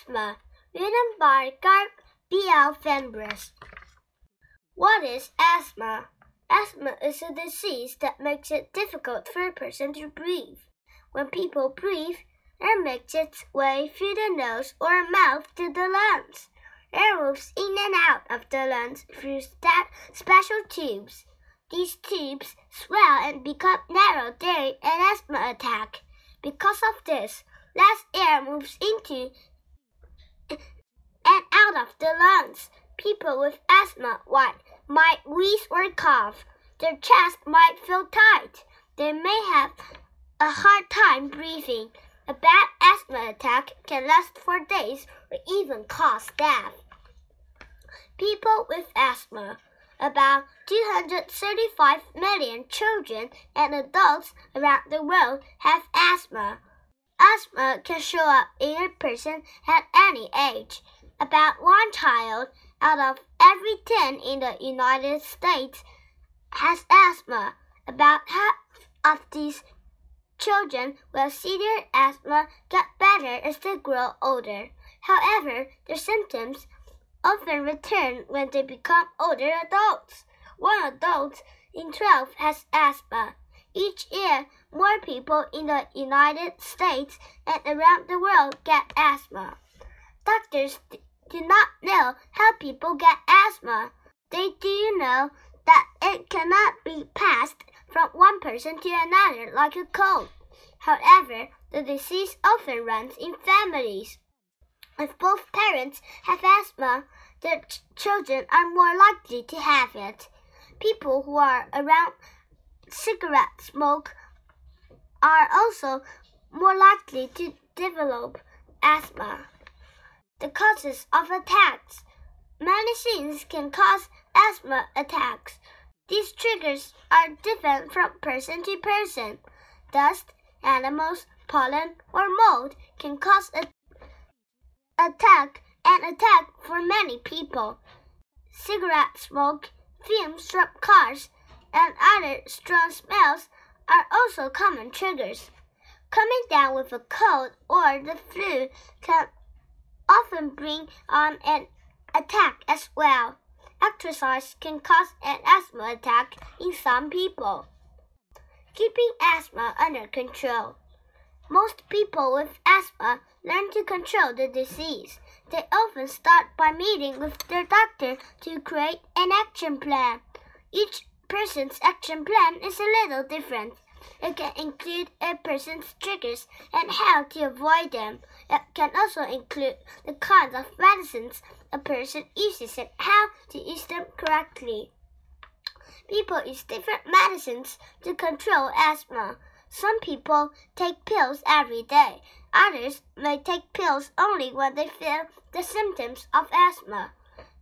Asthma, written by Garth B. L. Fenbris. What is asthma? Asthma is a disease that makes it difficult for a person to breathe. When people breathe, air makes its way through the nose or mouth to the lungs. Air moves in and out of the lungs through special tubes. These tubes swell and become narrow during an asthma attack. Because of this, less air moves into and out of the lungs. People with asthma might wheeze or cough. Their chest might feel tight. They may have a hard time breathing. A bad asthma attack can last for days or even cause death. People with asthma about 235 million children and adults around the world have asthma. Asthma uh, can show up in a person at any age. About one child out of every 10 in the United States has asthma. About half of these children with severe asthma get better as they grow older. However, their symptoms often return when they become older adults. One adult in 12 has asthma. Each year, more people in the United States and around the world get asthma. Doctors do not know how people get asthma. They do know that it cannot be passed from one person to another like a cold. However, the disease often runs in families. If both parents have asthma, their ch children are more likely to have it. People who are around cigarette smoke are also more likely to develop asthma. The causes of attacks. Many things can cause asthma attacks. These triggers are different from person to person. Dust, animals, pollen, or mold can cause a attack an attack for many people. Cigarette smoke, fumes from cars, and other strong smells are also common triggers. Coming down with a cold or the flu can often bring on an attack as well. Exercise can cause an asthma attack in some people. Keeping asthma under control. Most people with asthma learn to control the disease. They often start by meeting with their doctor to create an action plan. Each person's action plan is a little different. It can include a person's triggers and how to avoid them. It can also include the kinds of medicines a person uses and how to use them correctly. People use different medicines to control asthma. Some people take pills every day. Others may take pills only when they feel the symptoms of asthma.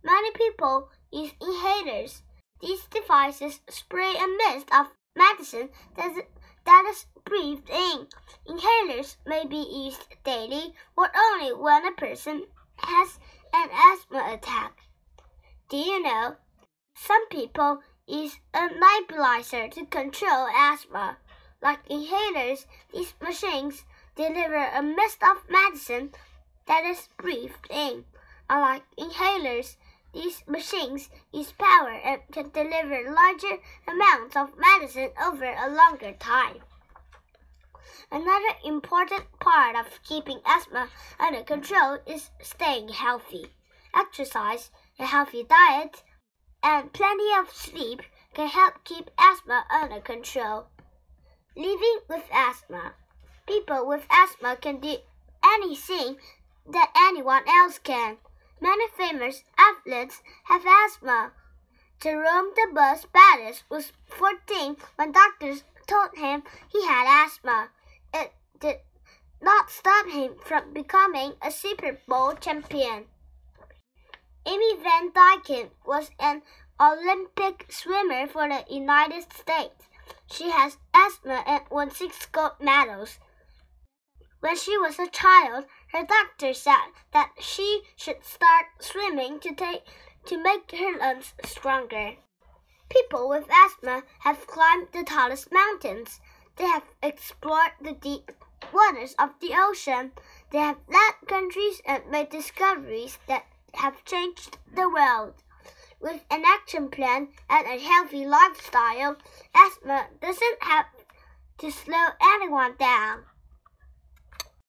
Many people use inhalers. These devices spray a mist of medicine that is, that is breathed in. Inhalers may be used daily or only when a person has an asthma attack. Do you know? Some people use a nebulizer to control asthma. Like inhalers, these machines deliver a mist of medicine that is breathed in. Unlike inhalers, these machines use power and can deliver larger amounts of medicine over a longer time. Another important part of keeping asthma under control is staying healthy. Exercise, a healthy diet, and plenty of sleep can help keep asthma under control. Living with asthma. People with asthma can do anything that anyone else can. Many famous athletes have asthma. Jerome the Bus was 14 when doctors told him he had asthma. It did not stop him from becoming a Super Bowl champion. Amy Van Dyken was an Olympic swimmer for the United States. She has asthma and won six gold medals. When she was a child, her doctor said that she should start swimming to take to make her lungs stronger. People with asthma have climbed the tallest mountains. They have explored the deep waters of the ocean. They have led countries and made discoveries that have changed the world. With an action plan and a healthy lifestyle, asthma doesn't have to slow anyone down.